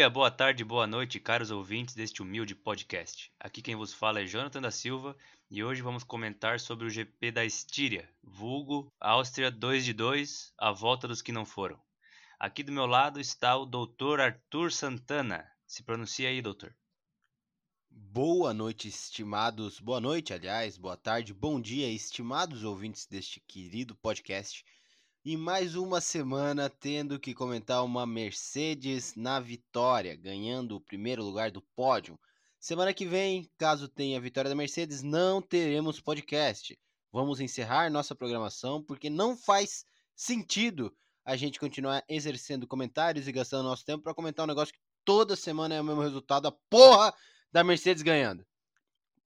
dia, boa tarde, boa noite, caros ouvintes deste humilde podcast. Aqui quem vos fala é Jonathan da Silva e hoje vamos comentar sobre o GP da Estíria, vulgo Áustria 2 de 2, a volta dos que não foram. Aqui do meu lado está o Dr. Arthur Santana. Se pronuncia aí, doutor. Boa noite, estimados. Boa noite, aliás, boa tarde, bom dia, estimados ouvintes deste querido podcast. E mais uma semana tendo que comentar uma Mercedes na vitória, ganhando o primeiro lugar do pódio. Semana que vem, caso tenha a vitória da Mercedes, não teremos podcast. Vamos encerrar nossa programação porque não faz sentido a gente continuar exercendo comentários e gastando nosso tempo para comentar um negócio que toda semana é o mesmo resultado, a porra da Mercedes ganhando.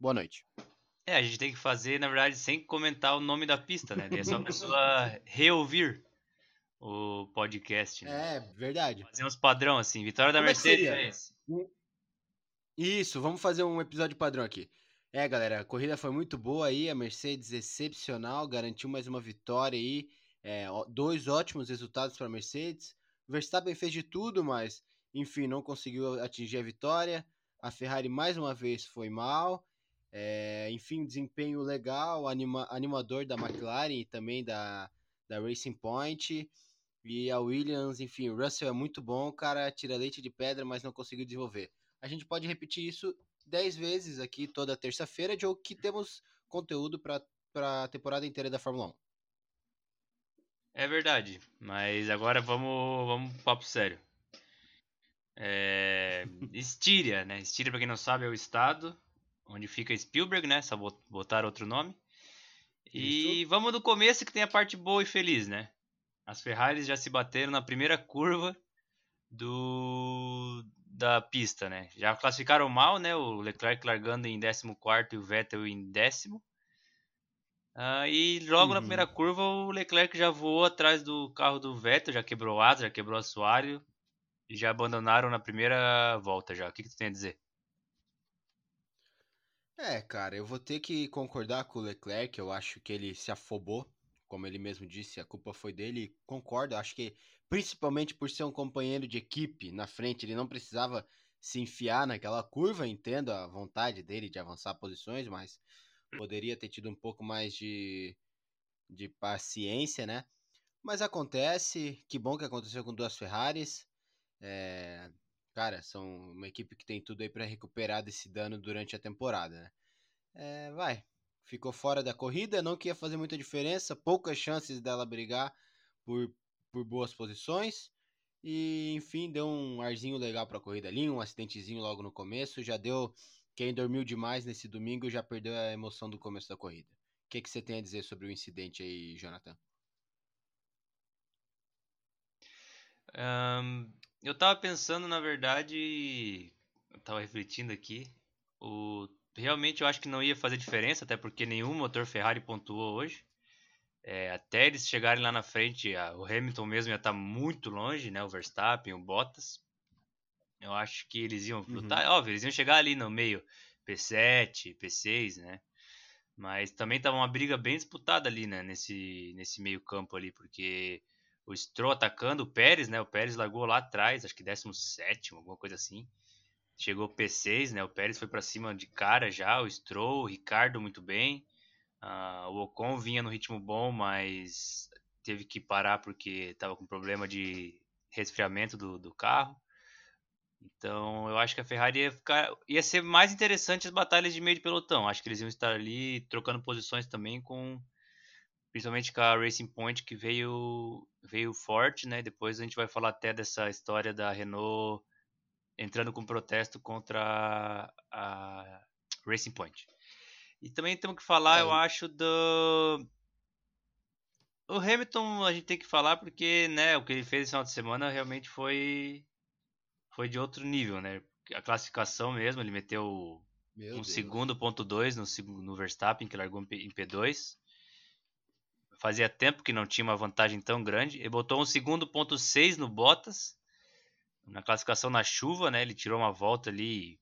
Boa noite. É, a gente tem que fazer, na verdade, sem comentar o nome da pista, né? É só a pessoa reouvir o podcast. Né? É, verdade. Fazer uns padrão, assim. Vitória da Como é Mercedes é. Isso, vamos fazer um episódio padrão aqui. É, galera, a corrida foi muito boa aí, a Mercedes excepcional, garantiu mais uma vitória aí, é, dois ótimos resultados para a Mercedes. O Verstappen fez de tudo, mas, enfim, não conseguiu atingir a vitória. A Ferrari mais uma vez foi mal. É, enfim, desempenho legal, anima, animador da McLaren e também da, da Racing Point. E a Williams, enfim, o Russell é muito bom, cara, tira leite de pedra, mas não conseguiu desenvolver. A gente pode repetir isso 10 vezes aqui toda terça-feira, de que temos conteúdo para a temporada inteira da Fórmula 1. É verdade, mas agora vamos, vamos pro papo sério. É... Estíria, né? Estíria, para quem não sabe, é o estado onde fica Spielberg, né? Só botar outro nome. E Isso. vamos do começo que tem a parte boa e feliz, né? As Ferraris já se bateram na primeira curva do da pista, né? Já classificaram mal, né? O Leclerc largando em 14 e o Vettel em décimo. Uh, e logo uhum. na primeira curva o Leclerc já voou atrás do carro do Vettel, já quebrou asa, já quebrou o assoalho e já abandonaram na primeira volta já. O que, que tu tem a dizer? É, cara, eu vou ter que concordar com o Leclerc. Eu acho que ele se afobou, como ele mesmo disse, a culpa foi dele. Concordo, acho que principalmente por ser um companheiro de equipe na frente, ele não precisava se enfiar naquela curva. Entendo a vontade dele de avançar posições, mas poderia ter tido um pouco mais de, de paciência, né? Mas acontece, que bom que aconteceu com duas Ferraris. É, cara, são uma equipe que tem tudo aí para recuperar desse dano durante a temporada, né? É, vai, ficou fora da corrida, não que ia fazer muita diferença, poucas chances dela brigar por, por boas posições. E enfim, deu um arzinho legal para a corrida ali, um acidentezinho logo no começo, já deu quem dormiu demais nesse domingo já perdeu a emoção do começo da corrida. O que, que você tem a dizer sobre o incidente aí, Jonathan? Um, eu tava pensando, na verdade, eu tava refletindo aqui, o realmente eu acho que não ia fazer diferença, até porque nenhum motor Ferrari pontuou hoje. É, até eles chegarem lá na frente, a, o Hamilton mesmo ia estar tá muito longe, né? O Verstappen, o Bottas. Eu acho que eles iam lutar, uhum. óbvio, eles iam chegar ali no meio, P7, P6, né? Mas também tava uma briga bem disputada ali, né? Nesse, nesse meio campo ali, porque o Stroll atacando o Pérez, né? O Pérez largou lá atrás, acho que 17, alguma coisa assim. Chegou o P6, né? O Pérez foi para cima de cara já, o Stroll, o Ricardo muito bem. Uh, o Ocon vinha no ritmo bom, mas teve que parar porque estava com problema de resfriamento do, do carro. Então eu acho que a Ferrari ia, ficar, ia ser mais interessante as batalhas de meio de pelotão. Acho que eles iam estar ali trocando posições também com principalmente com a Racing Point que veio veio forte, né? Depois a gente vai falar até dessa história da Renault entrando com protesto contra a Racing Point. E também temos que falar, é. eu acho, do o Hamilton a gente tem que falar porque, né, o que ele fez esse final de semana realmente foi foi de outro nível, né? A classificação mesmo, ele meteu Meu um Deus. segundo ponto dois no, no Verstappen, que largou em P2 fazia tempo que não tinha uma vantagem tão grande. Ele botou um segundo ponto 6 no Bottas. Na classificação na chuva, né? Ele tirou uma volta ali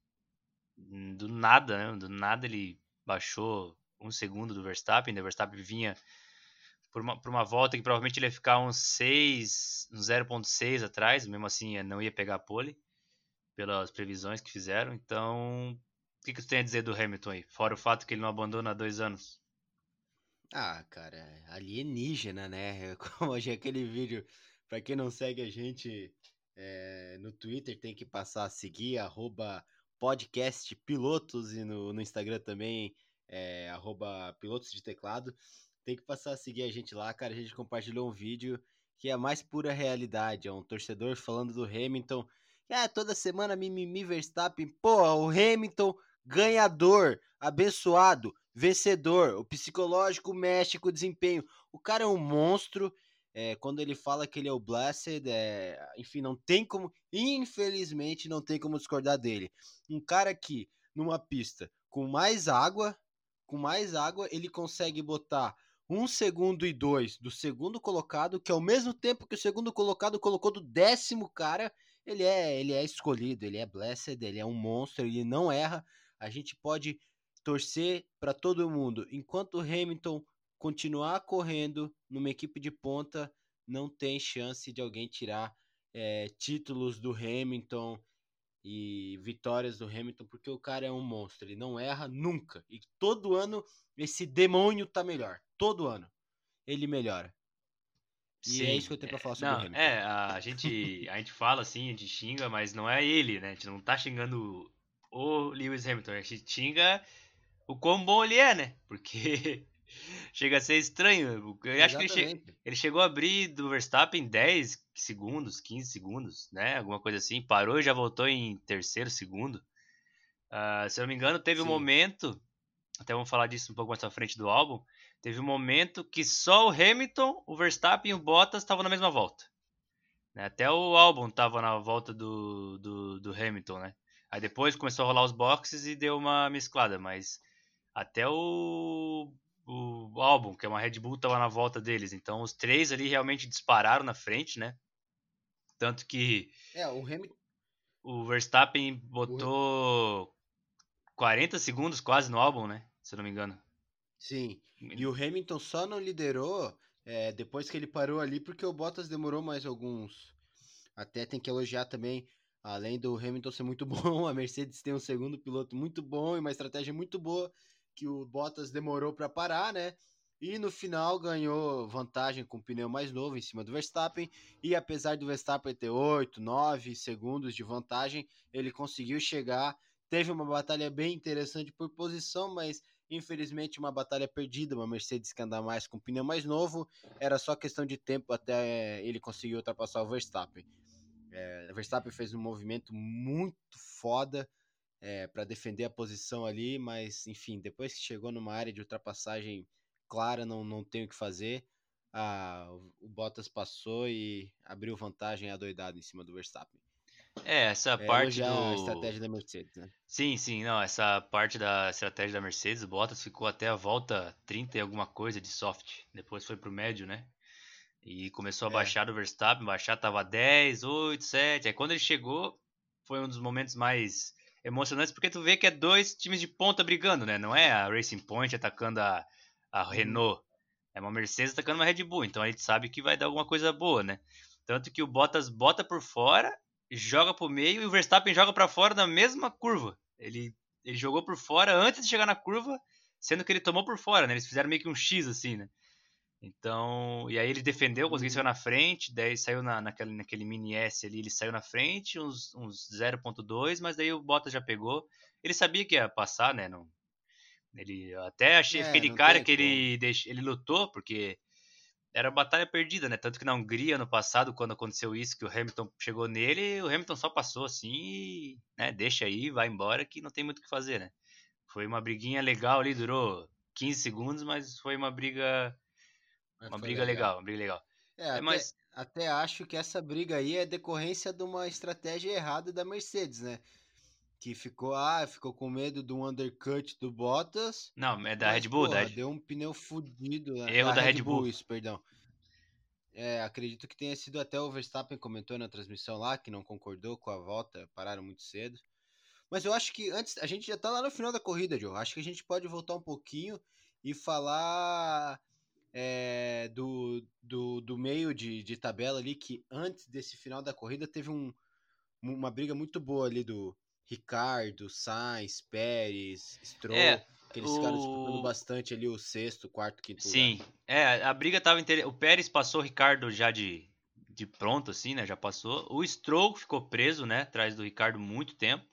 do nada, né? Do nada ele baixou um segundo do Verstappen. O Verstappen vinha por uma, por uma volta que provavelmente ele ia ficar uns 6, uns 0.6 atrás. Mesmo assim, não ia pegar a pole. pelas previsões que fizeram. Então, o que, que você tem a dizer do Hamilton aí? Fora o fato que ele não abandona há dois anos. Ah, cara, alienígena, né? Como hoje aquele vídeo, pra quem não segue a gente é, no Twitter, tem que passar a seguir, arroba e no, no Instagram também, é, arroba pilotos de teclado. Tem que passar a seguir a gente lá, cara. A gente compartilhou um vídeo que é a mais pura realidade. É um torcedor falando do Hamilton. Ah, toda semana mimimi Verstappen. Pô, o Hamilton ganhador, abençoado, vencedor. O psicológico mexe com o desempenho. O cara é um monstro. É, quando ele fala que ele é o Blessed, é, enfim, não tem como, infelizmente, não tem como discordar dele. Um cara que, numa pista com mais água, com mais água, ele consegue botar um segundo e dois do segundo colocado, que ao mesmo tempo que o segundo colocado colocou do décimo cara, ele é, ele é escolhido, ele é blessed, ele é um monstro, ele não erra. A gente pode torcer para todo mundo. Enquanto o Hamilton continuar correndo numa equipe de ponta, não tem chance de alguém tirar é, títulos do Hamilton e vitórias do Hamilton, porque o cara é um monstro, ele não erra nunca. E todo ano esse demônio tá melhor. Todo ano ele melhora. E é Sim. é isso que eu tenho pra falar sobre não, o Hamilton. É, a gente, a gente fala assim, a gente xinga, mas não é ele, né? A gente não tá xingando o Lewis Hamilton, a gente xinga o quão bom ele é, né? Porque chega a ser estranho. Eu acho que ele, che ele, chegou a abrir do Verstappen 10 segundos, 15 segundos, né? Alguma coisa assim. Parou e já voltou em terceiro segundo. Uh, se eu não me engano, teve Sim. um momento. Até vamos falar disso um pouco mais à frente do álbum. Teve um momento que só o Hamilton, o Verstappen e o Bottas estavam na mesma volta. Né? Até o álbum estava na volta do, do, do Hamilton, né? Aí depois começou a rolar os boxes e deu uma mesclada, mas até o, o álbum, que é uma Red Bull, estava na volta deles. Então os três ali realmente dispararam na frente, né? Tanto que. É, o Hamilton. O Verstappen botou o... 40 segundos quase no álbum, né? Se eu não me engano. Sim. E o Hamilton só não liderou é, depois que ele parou ali, porque o Bottas demorou mais alguns. Até tem que elogiar também Além do Hamilton ser muito bom, a Mercedes tem um segundo piloto muito bom e uma estratégia muito boa que o Bottas demorou para parar, né? E no final ganhou vantagem com o pneu mais novo em cima do Verstappen. E apesar do Verstappen ter 8, 9 segundos de vantagem, ele conseguiu chegar. Teve uma batalha bem interessante por posição, mas infelizmente uma batalha perdida. Uma Mercedes que anda mais com pneu mais novo. Era só questão de tempo até ele conseguir ultrapassar o Verstappen. É, Verstappen fez um movimento muito foda é, para defender a posição ali, mas enfim, depois que chegou numa área de ultrapassagem clara, não, não tem o que fazer. Ah, o Bottas passou e abriu vantagem adoidado em cima do Verstappen. É, essa é, parte do... a estratégia da Mercedes, né? Sim, sim, não, essa parte da estratégia da Mercedes, o Bottas ficou até a volta 30 e alguma coisa de soft, depois foi pro médio, né? E começou a é. baixar do Verstappen, baixar tava 10, 8, 7. Aí quando ele chegou, foi um dos momentos mais emocionantes, porque tu vê que é dois times de ponta brigando, né? Não é a Racing Point atacando a, a. Renault. É uma Mercedes atacando uma Red Bull. Então a gente sabe que vai dar alguma coisa boa, né? Tanto que o Bottas bota por fora, joga pro meio e o Verstappen joga para fora na mesma curva. Ele, ele jogou por fora antes de chegar na curva, sendo que ele tomou por fora, né? Eles fizeram meio que um X assim, né? Então, e aí ele defendeu, conseguiu sair uhum. na frente, daí saiu na, naquele, naquele mini S ali, ele saiu na frente, uns, uns 0.2, mas daí o Bottas já pegou. Ele sabia que ia passar, né? Não, ele até achei é, aquele cara que ele, deix, ele lutou, porque era batalha perdida, né? Tanto que na Hungria, no passado, quando aconteceu isso, que o Hamilton chegou nele, o Hamilton só passou assim e, né, deixa aí, vai embora, que não tem muito o que fazer, né? Foi uma briguinha legal ali, durou 15 segundos, mas foi uma briga uma briga legal. legal, uma briga legal. É, é até, mas... até acho que essa briga aí é decorrência de uma estratégia errada da Mercedes, né? Que ficou, ah, ficou com medo do undercut do Bottas. Não, é da mas, Red Bull, porra, da Deu um pneu fudido. Erro da, da Red, Red Bull. Bull. Isso, perdão. É, acredito que tenha sido até o Verstappen comentou na transmissão lá, que não concordou com a volta, pararam muito cedo. Mas eu acho que antes, a gente já tá lá no final da corrida, Joe. Acho que a gente pode voltar um pouquinho e falar é, do, do, do meio de, de tabela ali, que antes desse final da corrida teve um, uma briga muito boa ali do Ricardo, Sainz, Pérez, Stroll. É, Aqueles o- caras disputando bastante ali o sexto, quarto, quinto Sim, lugar. é, a briga tava inter... O Pérez passou o Ricardo já de, de pronto, assim, né? Já passou. O Stroll ficou preso, né? Atrás do Ricardo muito tempo.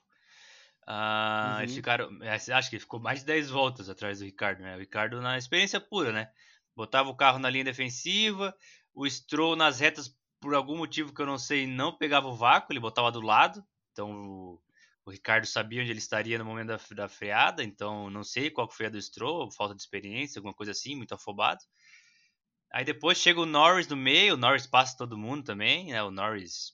Ah, Eles Uhum. ficaram. é, Acho que ficou mais de 10 voltas atrás do Ricardo, né? O Ricardo na experiência pura, né? Botava o carro na linha defensiva, o Stroll nas retas, por algum motivo que eu não sei, não pegava o vácuo, ele botava do lado. Então o, o Ricardo sabia onde ele estaria no momento da, da freada, então não sei qual que foi a do Stroll, falta de experiência, alguma coisa assim, muito afobado. Aí depois chega o Norris no meio, o Norris passa todo mundo também, né? O Norris,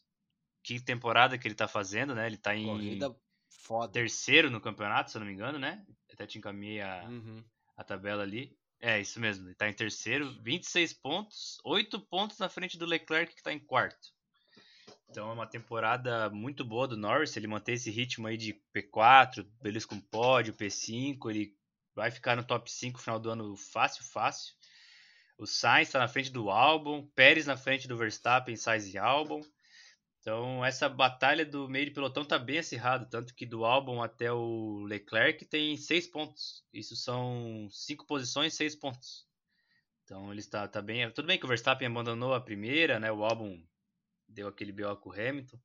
que temporada que ele tá fazendo, né? Ele tá em Corrida foda. terceiro no campeonato, se eu não me engano, né? Até te encaminhei a, Uhum. a tabela ali. É, isso mesmo. Ele tá em terceiro, 26 pontos, 8 pontos na frente do Leclerc, que tá em quarto. Então é uma temporada muito boa do Norris. Ele manter esse ritmo aí de P4, beleza com pódio, P5, ele vai ficar no top 5 no final do ano fácil, fácil. O Sainz está na frente do Albon, Pérez na frente do Verstappen, Sainz e Albon. Então essa batalha do meio de pelotão tá bem acirrada, tanto que do Albon até o Leclerc tem seis pontos. Isso são cinco posições, seis pontos. Então ele está tá bem. Tudo bem que o Verstappen abandonou a primeira, né? O Albon deu aquele BO com o Hamilton,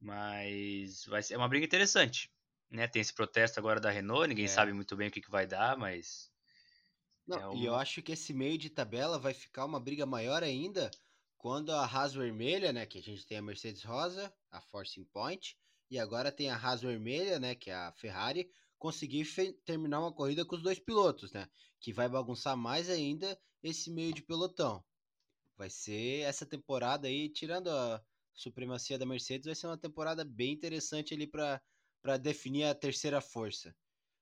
mas vai ser é uma briga interessante, né? Tem esse protesto agora da Renault, ninguém É. sabe muito bem o que, que vai dar, mas Não, É E eu acho que esse meio de tabela vai ficar uma briga maior ainda quando a Haas vermelha, né, que a gente tem a Mercedes rosa, a Forcing Point, e agora tem a Haas vermelha, né, que é a Ferrari, conseguir terminar uma corrida com os dois pilotos, né, que vai bagunçar mais ainda esse meio de pelotão. Vai ser essa temporada aí, tirando a supremacia da Mercedes, vai ser uma temporada bem interessante ali para definir a terceira força.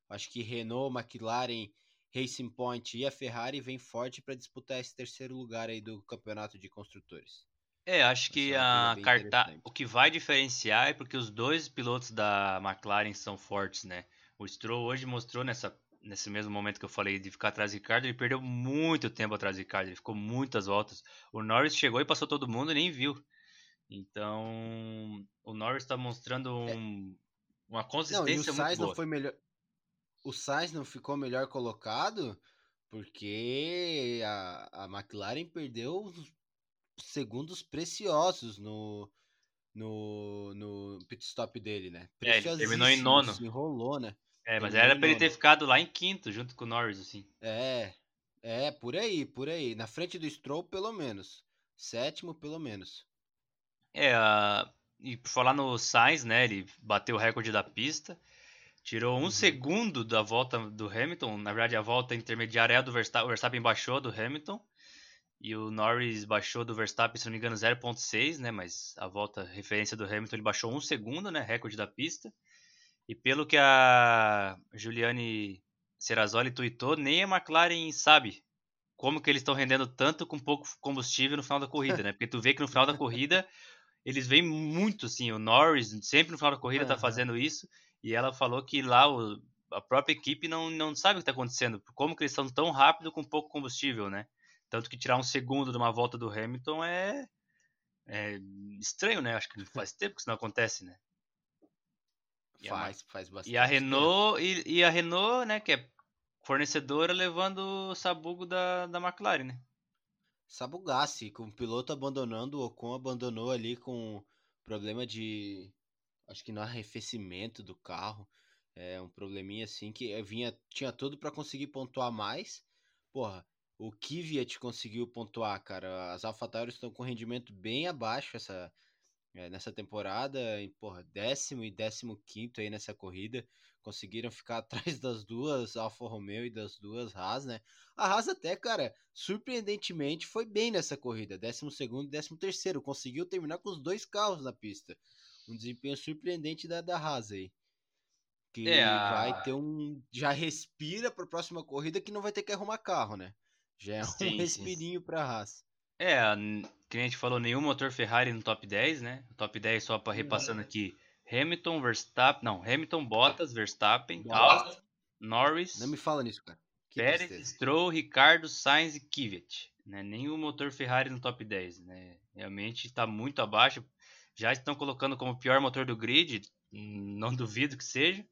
Acho que Renault, McLaren, Racing Point e a Ferrari vem forte para disputar esse terceiro lugar aí do campeonato de construtores. É, acho que uma a carta... interessante. o que vai diferenciar é porque os dois pilotos da McLaren são fortes, né? O Stroll hoje mostrou nessa, nesse mesmo momento que eu falei de ficar atrás do Ricardo, ele perdeu muito tempo atrás do Ricardo, ele ficou muitas voltas. O Norris chegou e passou todo mundo e nem viu. Então, o Norris está mostrando um- uma É. Não, e o consistência muito Sainz boa. não foi melhor. O Sainz não ficou melhor colocado porque a, a McLaren perdeu segundos preciosos no, no, no pit stop dele, né? É, ele terminou em nono. Se enrolou, né? É, mas terminou era pra ele ter ficado lá em quinto, junto com o Norris, assim. É, é, por aí, por aí. Na frente do Stroll, pelo menos. Sétimo, pelo menos. É, a- e por falar no Sainz, né? Ele bateu o recorde da pista. Tirou um Uhum. segundo da volta do Hamilton. Na verdade, a volta intermediária é a do Verstappen. O Verstappen baixou do Hamilton. E o Norris baixou do Verstappen, se não me engano, 0.6, né? Mas a volta referência do Hamilton, ele baixou um segundo, né? Recorde da pista. E pelo que a Juliane Serrazoli tweetou, nem a McLaren sabe como que eles estão rendendo tanto com pouco combustível no final da corrida, né? Porque tu vê que no final da corrida eles vêm muito, assim, o Norris sempre no final da corrida tá Aham. fazendo isso, e ela falou que lá o- a própria equipe não, não sabe o que tá acontecendo, como que eles estão tão rápido com pouco combustível, né? Tanto que tirar um segundo de uma volta do Hamilton é, é estranho, né? Acho que faz tempo que isso não acontece, né? E a Ma- Faz, faz bastante. E a. Renault, e, e a Renault, né, que é fornecedora, levando o sabugo da, da McLaren, né? Sabugassi, com o piloto abandonando, o Ocon abandonou ali com problema de. Acho que no arrefecimento do carro. É um probleminha assim que vinha, tinha tudo pra conseguir pontuar mais. Porra, o Kvyat conseguiu pontuar, cara. As AlphaTauri estão com rendimento bem abaixo essa, eh, nessa temporada. E, porra, décimo e décimo quinto aí nessa corrida. Conseguiram ficar atrás das duas Alfa Romeo e das duas Haas, né? A Haas até, cara, surpreendentemente foi bem nessa corrida. 12 segundo e 13 terceiro. Conseguiu terminar com os dois carros na pista. Um desempenho surpreendente da, da Haas aí. Que É, a- vai ter um... Já respira pra próxima corrida que não vai ter que arrumar carro, né? Já é um Sim, sim. respirinho pra Haas. É, a- que a gente falou, nenhum motor Ferrari no top 10, né? O top 10 só para repassando aqui. Hamilton, Verstappen, não, Hamilton, Bottas, Verstappen. Albon, Norris, Não me fala nisso, cara. Que Pérez, tristeza. Stroll, Ricardo, Sainz e Kvyat. Né? Nenhum motor Ferrari no top 10, né? Realmente está muito abaixo. Já estão colocando como o pior motor do grid, não duvido que seja,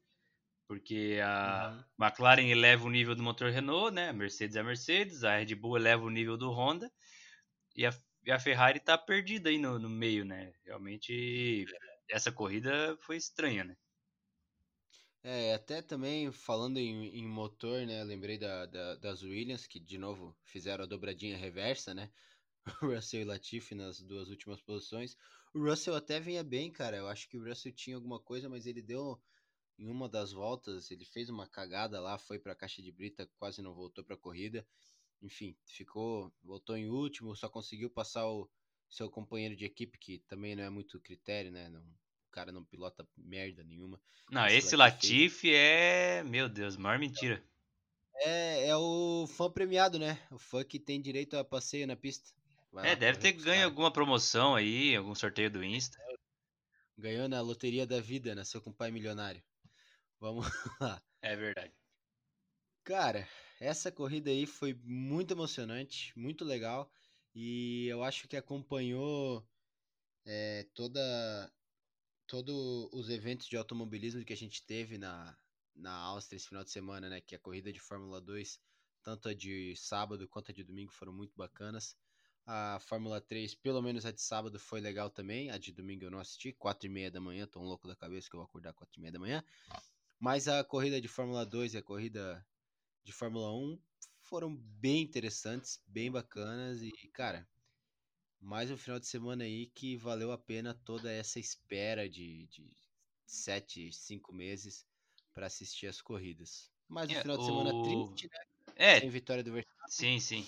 porque a uhum. McLaren eleva o nível do motor Renault, né? A Mercedes é a Mercedes, a Red Bull eleva o nível do Honda e a, e a Ferrari está perdida aí no, no meio, né? Realmente essa corrida foi estranha, né? É, até também falando em, em motor, né? Lembrei da, da, das Williams, que de novo fizeram a dobradinha reversa, né? O Russell e Latifi nas duas últimas posições. O Russell até vinha bem, cara. Eu acho que o Russell tinha alguma coisa, mas ele deu em uma das voltas, ele fez uma cagada lá, foi para a caixa de brita, quase não voltou para a corrida. Enfim, ficou, voltou em último, só conseguiu passar o seu companheiro de equipe, que também não é muito critério, né? Não, cara não pilota merda nenhuma. Não, esse, esse Latifi, Latifi é, meu Deus, maior mentira. É, é o fã premiado, né? O fã que tem direito a passeio na pista. Vai é, deve ter ganho alguma promoção aí, algum sorteio do Insta. Ganhou na loteria da vida, nasceu com pai milionário. Vamos lá. É verdade. Cara, essa corrida aí foi muito emocionante, muito legal. E eu acho que acompanhou é, toda todos os eventos de automobilismo que a gente teve na, na Áustria esse final de semana, né? Que a corrida de Fórmula 2, tanto a de sábado quanto a de domingo, foram muito bacanas. A Fórmula 3, pelo menos a de sábado, foi legal também. A de domingo eu não assisti, 4 e meia da manhã, tô um louco da cabeça que eu vou acordar 4 e meia da manhã. Mas a corrida de Fórmula 2 e a corrida de Fórmula 1 foram bem interessantes, bem bacanas e, cara, mais um final de semana aí que valeu a pena toda essa espera de, de sete, cinco meses para assistir as corridas. Mais um é, final de semana o... triste, né? É. Sem vitória do Verstappen. Sim, sim.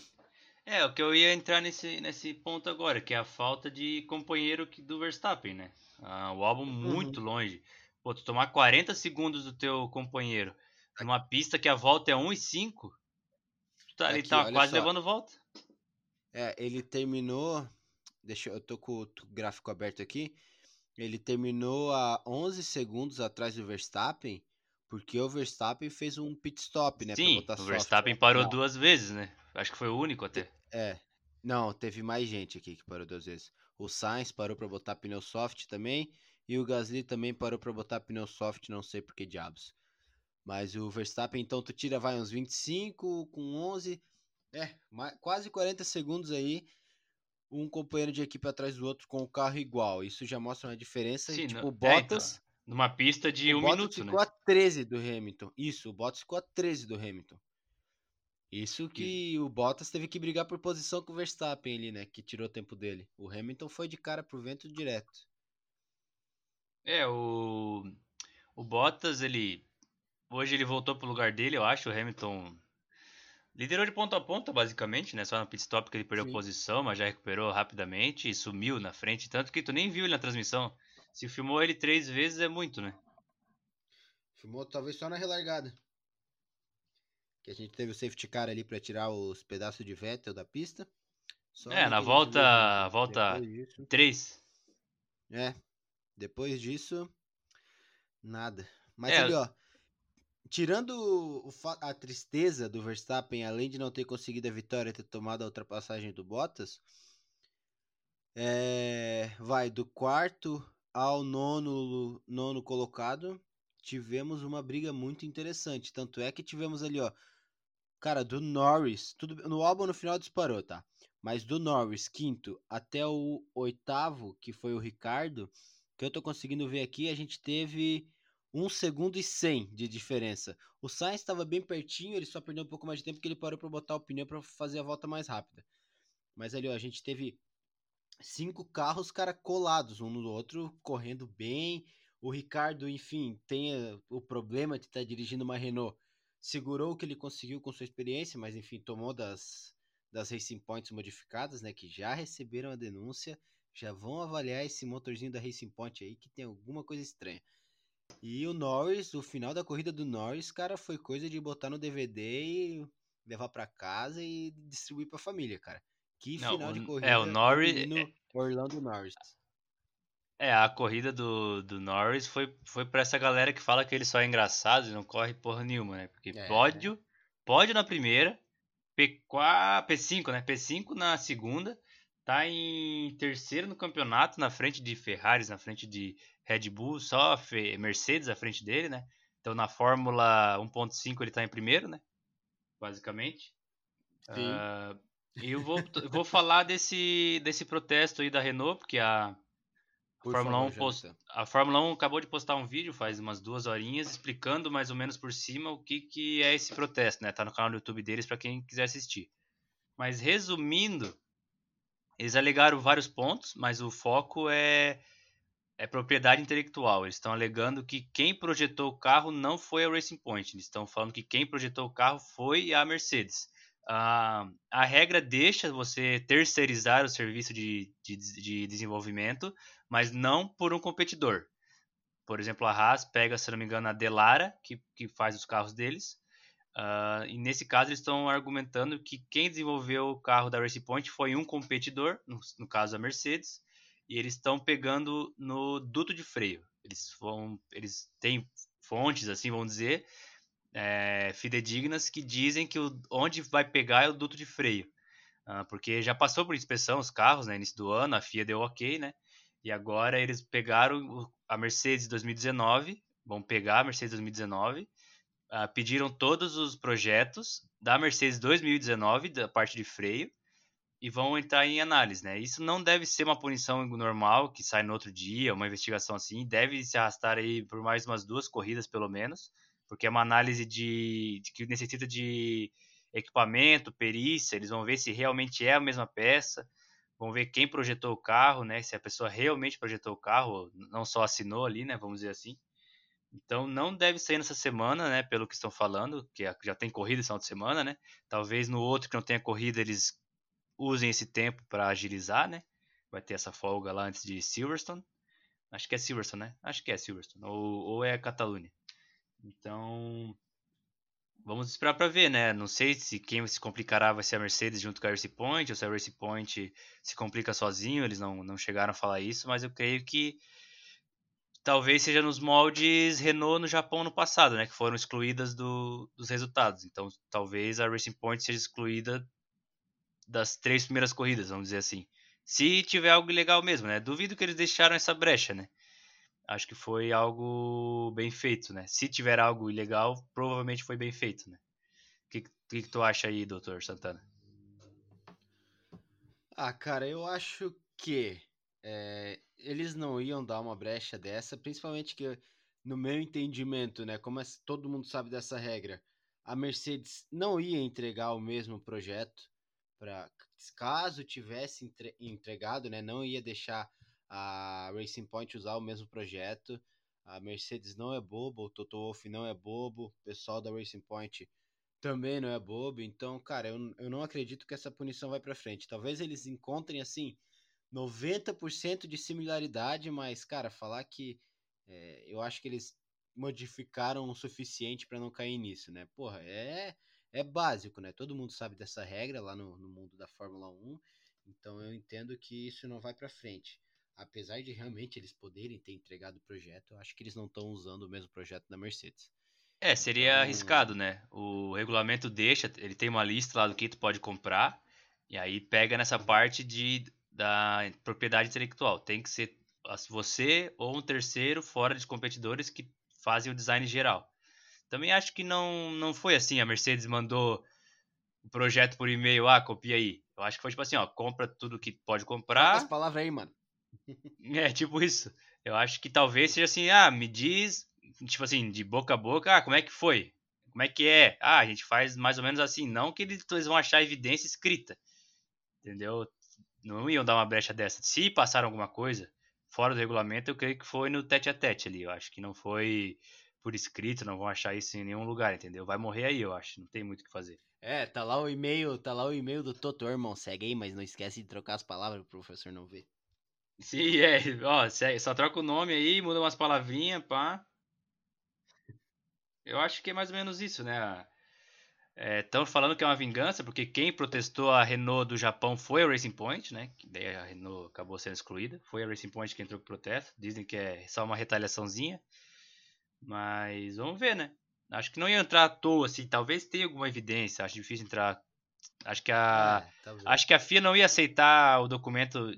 É, o que eu ia entrar nesse, nesse ponto agora, que é a falta de companheiro do Verstappen, né? Ah, o álbum uhum. muito longe. Pô, tu tomar 40 segundos do teu companheiro numa pista que a volta é 1 e 5, tu tá, Aqui, ele tá quase só. levando volta. É, ele terminou Deixa eu tô com o gráfico aberto aqui. Ele terminou a 11 segundos atrás do Verstappen, porque o Verstappen fez um pit stop, né? Sim, o Verstappen software. parou Não. duas vezes, né? Acho que foi o único até. É. Não, teve mais gente aqui que parou duas vezes. O Sainz parou para botar pneu soft também, e o Gasly também parou para botar pneu soft, não sei por que diabos. Mas o Verstappen, então, tu tira, vai uns 25 com 11, é, quase 40 segundos aí um companheiro de equipe atrás do outro com o carro igual. Isso já mostra uma diferença. Sim, tipo, o Bottas. É, então, numa pista de um Bottas minuto, ficou né? a 13 do Hamilton. Isso, o Bottas ficou a 13 do Hamilton. Isso que o Bottas teve que brigar por posição com o Verstappen ali, né? Que tirou o tempo dele. O Hamilton foi de cara pro vento direto. É, o. O Bottas, ele. Hoje ele voltou pro lugar dele, eu acho. O Hamilton Liderou de ponta a ponta, basicamente, né? Só no pit stop que ele perdeu Sim. posição, mas já recuperou rapidamente e sumiu na frente. Tanto que tu nem viu ele na transmissão. Se filmou ele três vezes é muito, né? Filmou talvez só na relargada. Que a gente teve o safety car ali para tirar os pedaços de Vettel da pista. Só é, na volta, volta 3. É. Depois disso, nada. Mas é, ali, ó, tirando a tristeza do Verstappen, além de não ter conseguido a vitória e ter tomado a ultrapassagem do Bottas, é, vai do quarto ao nono, nono colocado, tivemos uma briga muito interessante. Tanto é que tivemos ali, ó, cara, do Norris, tudo no álbum no final disparou, tá? Mas do Norris, quinto, até o oitavo, que foi o Ricardo, que eu tô conseguindo ver aqui, a gente teve 1 segundo e 100 de diferença. O Sainz estava bem pertinho, ele só perdeu um pouco mais de tempo porque ele parou para botar o pneu para fazer a volta mais rápida. Mas ali, ó, a gente teve cinco carros, cara, colados um no outro, correndo bem. O Ricardo, enfim, tem eh, o problema de estar tá dirigindo uma Renault. Segurou o que ele conseguiu com sua experiência, mas enfim, tomou das, das Racing Points modificadas, né, que já receberam a denúncia, já vão avaliar esse motorzinho da Racing Point aí que tem alguma coisa estranha. E o Norris, o final da corrida do Norris, cara, foi coisa de botar no DVD e levar para casa e distribuir para família, cara. Que Não, final o, de corrida. É, o Norris. É Orlando Norris. É, a corrida do, do Norris foi, foi pra essa galera que fala que ele só é engraçado e não corre porra nenhuma, né? Porque é. pódio, pódio na primeira, P4, P5, né? P5 na segunda, tá em terceiro no campeonato, na frente de Ferrari, na frente de Red Bull, só Mercedes à frente dele, né? Então na Fórmula 1.5 ele tá em primeiro, né? Basicamente. Sim. Uh, e eu vou, vou falar desse, desse protesto aí da Renault, porque a, a Fórmula, favor, 1 post... a Fórmula 1 acabou de postar um vídeo faz umas duas horinhas explicando mais ou menos por cima o que, que é esse protesto, né? Tá no canal do YouTube deles para quem quiser assistir. Mas resumindo, eles alegaram vários pontos, mas o foco é, é propriedade intelectual. Eles estão alegando que quem projetou o carro não foi a Racing Point. Eles estão falando que quem projetou o carro foi a Mercedes. Uh, a regra deixa você terceirizar o serviço de, de, de, desenvolvimento, mas não por um competidor. Por exemplo, a Haas pega, se não me engano, a Delara, que, que faz os carros deles, uh, e nesse caso eles estão argumentando que quem desenvolveu o carro da Racing Point foi um competidor, no, no caso a Mercedes, e eles estão pegando no duto de freio. Eles, vão, eles têm fontes, assim, vamos dizer, é, fidedignas que dizem que o, onde vai pegar é o duto de freio. Uh, porque já passou por inspeção os carros, né, início do ano, a FIA deu ok, né? E agora eles pegaram a Mercedes 2019, vão pegar a Mercedes 2019, uh, pediram todos os projetos da Mercedes 2019, da parte de freio, e vão entrar em análise, né? Isso não deve ser uma punição normal que sai no outro dia, uma investigação assim, deve se arrastar aí por mais umas duas corridas pelo menos porque é uma análise de, de, que necessita de equipamento, perícia, eles vão ver se realmente é a mesma peça, vão ver quem projetou o carro, né, se a pessoa realmente projetou o carro, não só assinou ali, né, vamos dizer assim. Então não deve sair nessa semana, né, pelo que estão falando, que já tem corrida esse final de semana, né? Talvez no outro que não tenha corrida eles usem esse tempo para agilizar, né? Vai ter essa folga lá antes de Silverstone. Acho que é Silverstone, né? Acho que é Silverstone. Ou, ou é Catalunha. Então, vamos esperar para ver, né? Não sei se quem se complicará vai ser a Mercedes junto com a Race Point, ou se a Race Point se complica sozinho, eles não, não chegaram a falar isso, mas eu creio que talvez seja nos moldes Renault no Japão no passado, né? Que foram excluídas do, dos resultados. Então, talvez a Racing Point seja excluída das três primeiras corridas, vamos dizer assim. Se tiver algo legal mesmo, né? Duvido que eles deixaram essa brecha, né? Acho que foi algo bem feito, né? Se tiver algo ilegal, provavelmente foi bem feito, né? O que, que, que tu acha aí, doutor Santana? Ah, cara, eu acho que é, eles não iam dar uma brecha dessa, principalmente que, no meu entendimento, né? Como é, todo mundo sabe dessa regra, a Mercedes não ia entregar o mesmo projeto para caso tivesse entre, entregado, né? Não ia deixar a Racing Point usar o mesmo projeto. A Mercedes não é bobo, o Toto Wolff não é bobo, o pessoal da Racing Point também não é bobo. Então, cara, eu, eu não acredito que essa punição vai para frente. Talvez eles encontrem assim 90% de similaridade, mas, cara, falar que é, eu acho que eles modificaram o suficiente para não cair nisso, né? Porra, é, é básico, né? Todo mundo sabe dessa regra lá no, no mundo da Fórmula 1, então eu entendo que isso não vai para frente apesar de realmente eles poderem ter entregado o projeto, eu acho que eles não estão usando o mesmo projeto da Mercedes. É, seria então... arriscado, né? O regulamento deixa, ele tem uma lista lá do que tu pode comprar, e aí pega nessa parte de, da propriedade intelectual. Tem que ser você ou um terceiro fora de competidores que fazem o design geral. Também acho que não, não foi assim. A Mercedes mandou o projeto por e-mail, ah, copia aí. Eu acho que foi tipo assim, ó, compra tudo que pode comprar. As palavras aí, mano. É, tipo isso. Eu acho que talvez seja assim, ah, me diz, tipo assim, de boca a boca, ah, como é que foi? Como é que é? Ah, a gente faz mais ou menos assim. Não que eles vão achar evidência escrita. Entendeu? Não iam dar uma brecha dessa. Se passaram alguma coisa fora do regulamento, eu creio que foi no tete a tete ali. Eu acho que não foi por escrito, não vão achar isso em nenhum lugar, entendeu? Vai morrer aí, eu acho. Não tem muito o que fazer. É, tá lá o e-mail, tá lá o e-mail do Totô, irmão. Segue aí, mas não esquece de trocar as palavras pro professor não ver. Sim, é. Ó, só troca o nome aí, muda umas palavrinhas, pá. Eu acho que é mais ou menos isso, né? Estão é, falando que é uma vingança, porque quem protestou a Renault do Japão foi a Racing Point, né? Que daí a Renault acabou sendo excluída. Foi a Racing Point que entrou com protesto. Dizem que é só uma retaliaçãozinha. Mas vamos ver, né? Acho que não ia entrar à toa, assim. Talvez tenha alguma evidência. Acho difícil entrar Acho que a é, acho que a FIA não ia aceitar o documento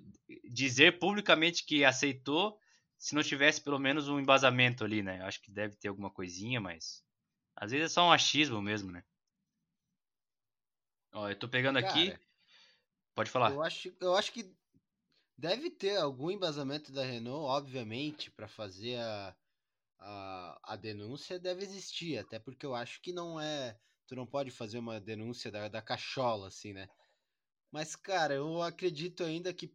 dizer publicamente que aceitou se não tivesse pelo menos um embasamento ali, né? Acho que deve ter alguma coisinha, mas às vezes é só um achismo mesmo, né? Ó, eu tô pegando Cara, aqui. Pode falar. Eu acho, eu acho que deve ter algum embasamento da Renault, obviamente, para fazer a, a, a denúncia deve existir, até porque eu acho que não é tu não pode fazer uma denúncia da, da cachola, assim, né? Mas, cara, eu acredito ainda que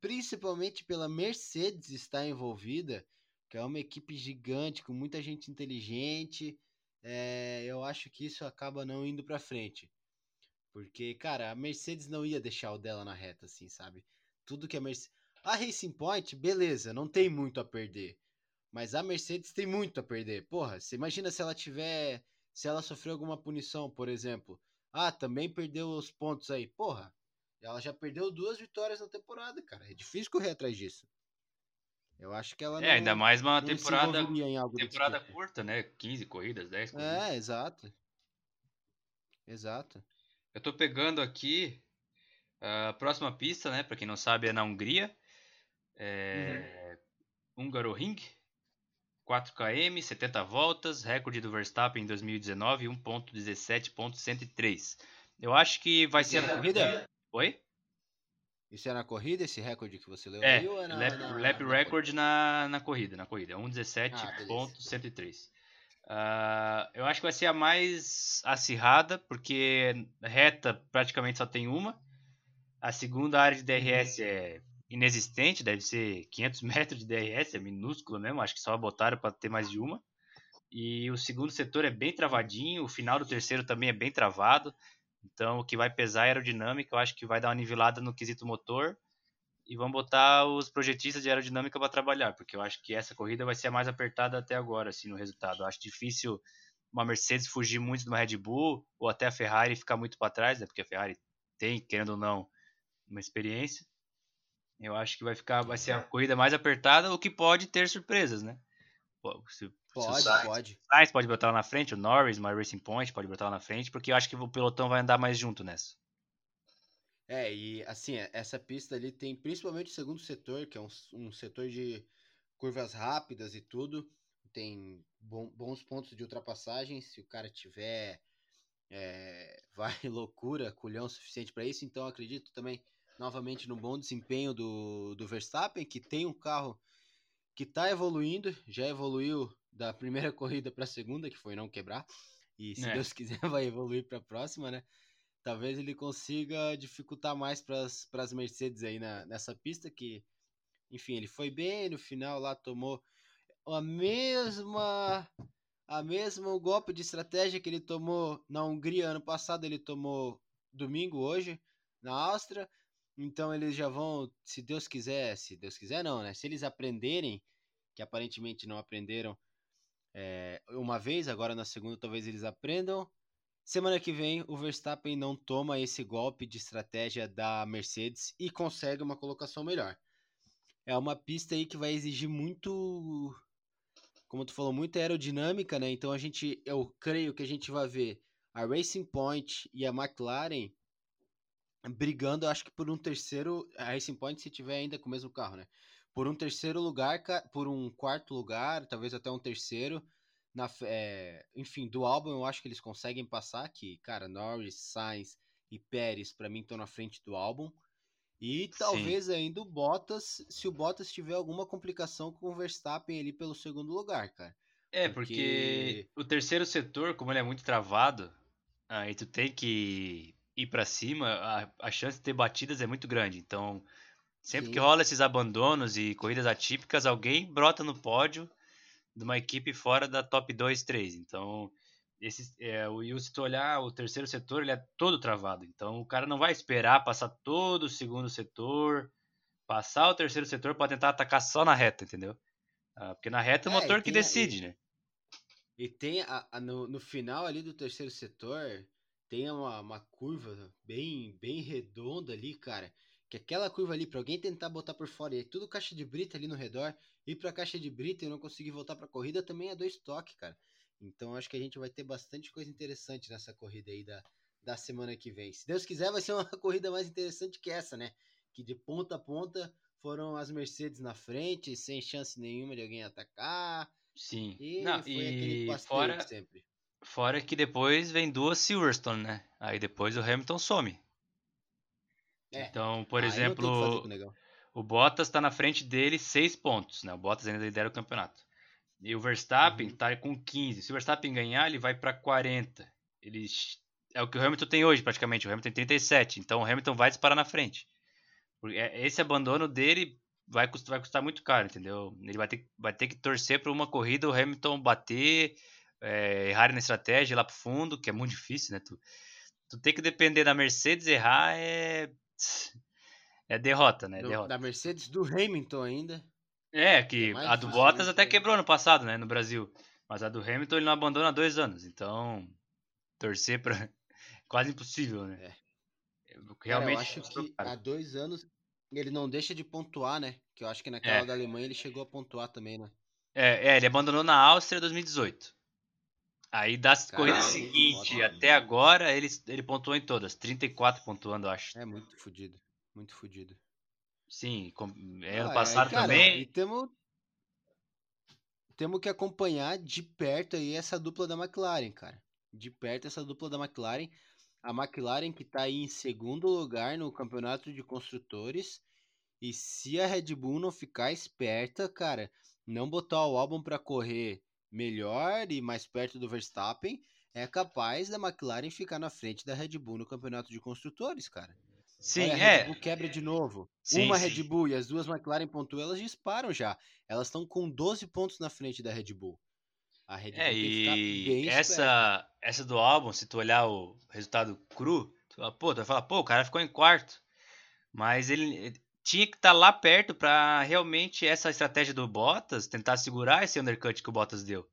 principalmente pela Mercedes estar envolvida, que é uma equipe gigante, com muita gente inteligente, é, eu acho que isso acaba não indo pra frente. Porque, cara, a Mercedes não ia deixar o dela na reta, assim, sabe? Tudo que a Mercedes. A Racing Point, beleza, não tem muito a perder. Mas a Mercedes tem muito a perder. Porra, você imagina se ela tiver se ela sofreu alguma punição, por exemplo. Ah, também perdeu os pontos aí. Porra, ela já perdeu duas vitórias na temporada, cara. É difícil correr atrás disso. Eu acho que ela É, não, ainda mais uma temporada, temporada tipo. curta, né? 15 corridas, 10 corridas. É, exato. Exato. Eu tô pegando aqui a próxima pista, né? Pra quem não sabe, é na Hungria. É... Uhum. Húngaro Ring. 4 km, 70 voltas, recorde do Verstappen em 2019, 1.17.103. Eu acho que vai ser na corrida. Oi? Isso é na corrida, esse recorde que você leu é, aí, ou é na, lap, na, lap na record na, na corrida, na corrida, 1.17.103. Ah, uh, eu acho que vai ser a mais acirrada, porque reta praticamente só tem uma. A segunda área de DRS é inexistente, deve ser 500 metros de DRS, é minúsculo mesmo, acho que só botaram para ter mais de uma. E o segundo setor é bem travadinho, o final do terceiro também é bem travado. Então o que vai pesar é a aerodinâmica, eu acho que vai dar uma nivelada no quesito motor. E vamos botar os projetistas de aerodinâmica para trabalhar, porque eu acho que essa corrida vai ser a mais apertada até agora, assim, no resultado. Eu acho difícil uma Mercedes fugir muito de uma Red Bull, ou até a Ferrari ficar muito para trás, né? Porque a Ferrari tem, querendo ou não, uma experiência. Eu acho que vai ficar, vai ser a corrida mais apertada, o que pode ter surpresas, né? Se, pode, se pode. Sainz pode botar lá na frente, o Norris, uma Racing Point pode botar lá na frente, porque eu acho que o pelotão vai andar mais junto nessa. É, e assim, essa pista ali tem principalmente o segundo setor, que é um, um setor de curvas rápidas e tudo. Tem bom, bons pontos de ultrapassagem. Se o cara tiver é, vai loucura, culhão suficiente para isso, então acredito também novamente no bom desempenho do, do Verstappen, que tem um carro que está evoluindo, já evoluiu da primeira corrida para a segunda, que foi não quebrar, e se é. Deus quiser vai evoluir para a próxima, né? Talvez ele consiga dificultar mais para as Mercedes aí na, nessa pista, que, enfim, ele foi bem, no final lá tomou a mesma a mesma golpe de estratégia que ele tomou na Hungria ano passado, ele tomou domingo hoje na Áustria. Então eles já vão, se Deus quiser, se Deus quiser não, né? Se eles aprenderem, que aparentemente não aprenderam é, uma vez, agora na segunda talvez eles aprendam. Semana que vem o Verstappen não toma esse golpe de estratégia da Mercedes e consegue uma colocação melhor. É uma pista aí que vai exigir muito, como tu falou, muita aerodinâmica, né? Então a gente, eu creio que a gente vai ver a Racing Point e a McLaren brigando, acho que por um terceiro, a Racing Point se tiver ainda com o mesmo carro, né? Por um terceiro lugar, por um quarto lugar, talvez até um terceiro. Na, é, enfim, do álbum eu acho que eles conseguem passar, que, cara, Norris, Sainz e Pérez, para mim, estão na frente do álbum. E talvez Sim. ainda o Bottas, se o Bottas tiver alguma complicação com o Verstappen ali pelo segundo lugar, cara. É, porque, porque o terceiro setor, como ele é muito travado, aí tu tem que ir para cima, a, a, chance de ter batidas é muito grande. Então, sempre Sim. que rola esses abandonos e corridas atípicas, alguém brota no pódio de uma equipe fora da top 2, 3. Então, esse, é, o, e se tu olhar o terceiro setor, ele é todo travado. Então, o cara não vai esperar passar todo o segundo setor, passar o terceiro setor para tentar atacar só na reta, entendeu? Ah, porque na reta é, o motor que decide, né? E tem a, a, no, no final ali do terceiro setor, tem uma, uma curva bem, bem redonda ali, cara. Que aquela curva ali, para alguém tentar botar por fora e é tudo caixa de brita ali no redor, ir pra caixa de brita e não conseguir voltar pra corrida também é dois toques, cara. Então acho que a gente vai ter bastante coisa interessante nessa corrida aí da, da semana que vem. Se Deus quiser, vai ser uma corrida mais interessante que essa, né? Que de ponta a ponta foram as Mercedes na frente, sem chance nenhuma de alguém atacar. Sim. E Não, foi e aquele fora, sempre. Fora que depois vem duas Silverstone, né? Aí depois o Hamilton some. É. Então, por Aí exemplo, o Bottas tá na frente dele seis pontos, né? O Bottas ainda lidera o campeonato. E o Verstappen Uhum. tá com 15. Se o Verstappen ganhar, ele vai pra 40. Ele é o que o Hamilton tem hoje, praticamente. O Hamilton tem 37. Então o Hamilton vai disparar na frente. É- Esse abandono dele vai custar, vai custar muito caro, entendeu? Ele vai ter, vai ter que torcer para uma corrida o Hamilton bater, é, errar na estratégia, ir lá pro fundo, que é muito difícil, né? Tu, tu tem que depender da Mercedes errar é. É derrota, né? É Do- derrota. da Mercedes do Hamilton ainda. É, que É a do Bottas ainda, até né? quebrou no passado, né? No Brasil. Mas a do Hamilton ele não abandona há dois anos. Então, torcer pra. Quase impossível, né? É. Realmente. Cara, eu acho que há dois anos ele não deixa de pontuar, né? Que eu acho que naquela É. da Alemanha ele chegou a pontuar também, né? É, é, ele abandonou na Áustria em 2018. Aí das Caralho, corridas seguintes até agora, ele, ele pontuou em todas. 34 pontuando, eu acho. É muito fodido. Muito fodido. Sim, com, ano Ah, é, passado cara, também. E temos temos que acompanhar de perto aí essa dupla da McLaren, cara. De perto essa dupla da McLaren. A McLaren que tá aí em segundo lugar no campeonato de construtores. E se a Red Bull não ficar esperta, cara, não botar o álbum pra correr melhor e mais perto do Verstappen, é capaz da McLaren ficar na frente da Red Bull no campeonato de construtores, cara. Sim, a Red é. Bull quebra de novo. Sim, Uma sim. Red Bull e as duas McLaren pontuam, elas disparam já. Elas estão com 12 pontos na frente da Red Bull. A Red Bull É, que ficar e essa, essa do álbum, se tu olhar o resultado cru, tu, fala, pô, tu vai falar, pô, o cara ficou em quarto. Mas ele tinha que estar lá perto pra realmente essa estratégia do Bottas tentar segurar esse undercut que o Bottas deu.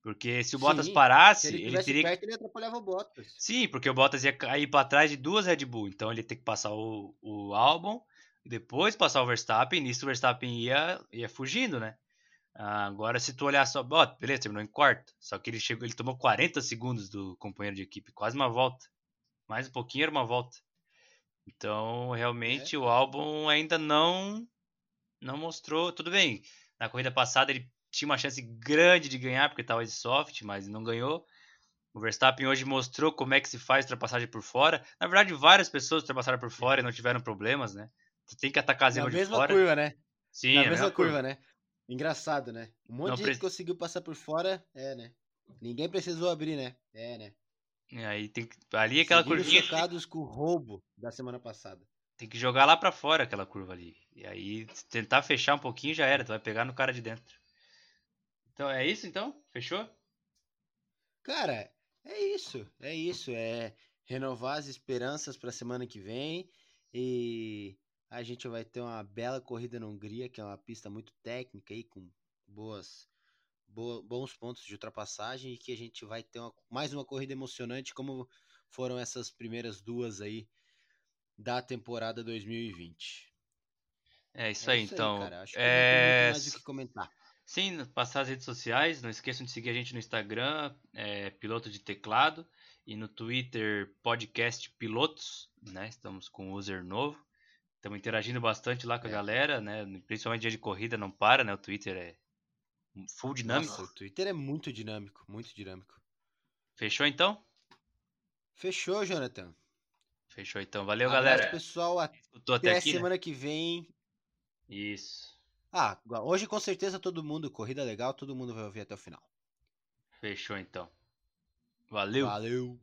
Porque se o Bottas Sim, parasse, Se ele ele, teria que perto, ele atrapalhava o Bottas. Sim, porque o Bottas ia cair pra trás de duas Red Bull, então ele ia ter que passar o, o Albon, depois passar o Verstappen, nisso o Verstappen ia, ia fugindo, né? Agora se tu olhar só, ó, beleza, terminou em quarto, só que ele chegou, ele tomou 40 segundos do companheiro de equipe, quase uma volta. Mais um pouquinho era uma volta. Então, realmente É. o Albon ainda não não mostrou, tudo bem. Na corrida passada ele tinha uma chance grande de ganhar porque estava de soft, mas não ganhou. O Verstappen hoje mostrou como é que se faz ultrapassagem por fora. Na verdade, várias pessoas ultrapassaram por fora e não tiveram problemas, né? Tu tem que atacar a Na zebra de mesma fora. curva, né? Sim, Na é a mesma curva, né? Engraçado, né? Um monte Não de pre- gente conseguiu passar por fora, é, né? Ninguém precisou abrir, né? É, né? E aí tem que, ali aquela Seguiram curvinha chocados com o roubo da semana passada. tem que jogar lá pra fora aquela curva ali. E aí tentar fechar um pouquinho já era, tu vai pegar no cara de dentro. Então é isso então? Fechou? Cara, é isso, é isso, é renovar as esperanças para a semana que vem e a gente vai ter uma bela corrida na Hungria, que é uma pista muito técnica aí com boas bons pontos de ultrapassagem e que a gente vai ter uma- mais uma corrida emocionante como foram essas primeiras duas aí da temporada 2020. É isso É aí, então. cara, acho que não tem é... mais o que comentar. Sim, passar as redes sociais. Não esqueçam de seguir a gente no Instagram, é, Piloto de Teclado, e no Twitter, Podcast Pilotos, né? Estamos com um user novo. Estamos interagindo bastante lá com a É. galera, né? Principalmente dia de corrida, não para, né? O Twitter é full dinâmico. Nossa, o Twitter é muito dinâmico, muito dinâmico. Fechou então? Fechou, Jonathan. Fechou então. Valeu, Abraço, galera. pessoal. Até Até aqui, né? semana que vem. Isso. Ah, hoje com certeza todo mundo, corrida legal, todo mundo vai ouvir até o final. Fechou então. Valeu. Valeu.